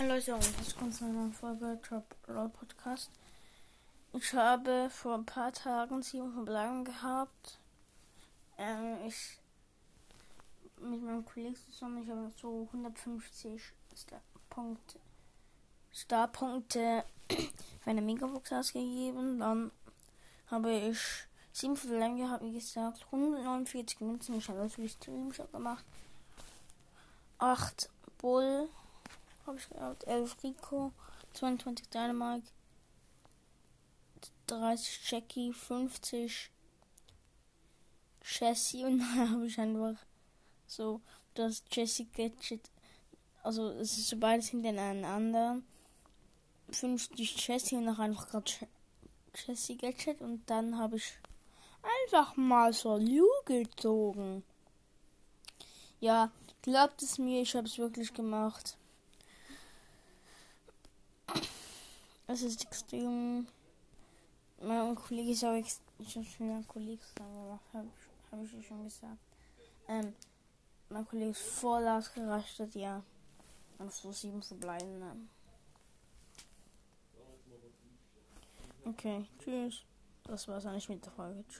Hallo Leute und das kommt zu einer Folge Drop Roll Podcast. Ich habe vor ein paar Tagen sieben Verbleiben gehabt. Ähm, ich mit meinem Kollegen zusammen, ich habe so 150 Starpunkte, Starpunkte für eine Megabox ausgegeben. Dann habe ich sieben Verbleiben gehabt, wie gesagt, 149 Münzen, ich habe wie Streamshot gemacht. 8 Bull habe ich gehabt. 11 Rico, 22 Dynamite, 30 Jackie, 50 Jessie und dann habe ich einfach so das Jessie Gadget. Also es ist so beides hintereinander. 50 Jessie und noch einfach gerade Jessie Gadget und dann habe ich einfach mal so Lu gezogen. Ja, glaubt es mir, ich habe es wirklich gemacht. Es ist extrem. Mein Kollege ist auch extrem. Ich habe schon einen Kollegen gemacht, habe hab ich schon gesagt. Ähm, mein Kollege ist voll ausgerastet, ja. Und so sieben verbleiben. Ne? Okay, tschüss. Das war's eigentlich mit der Folge. Tschüss.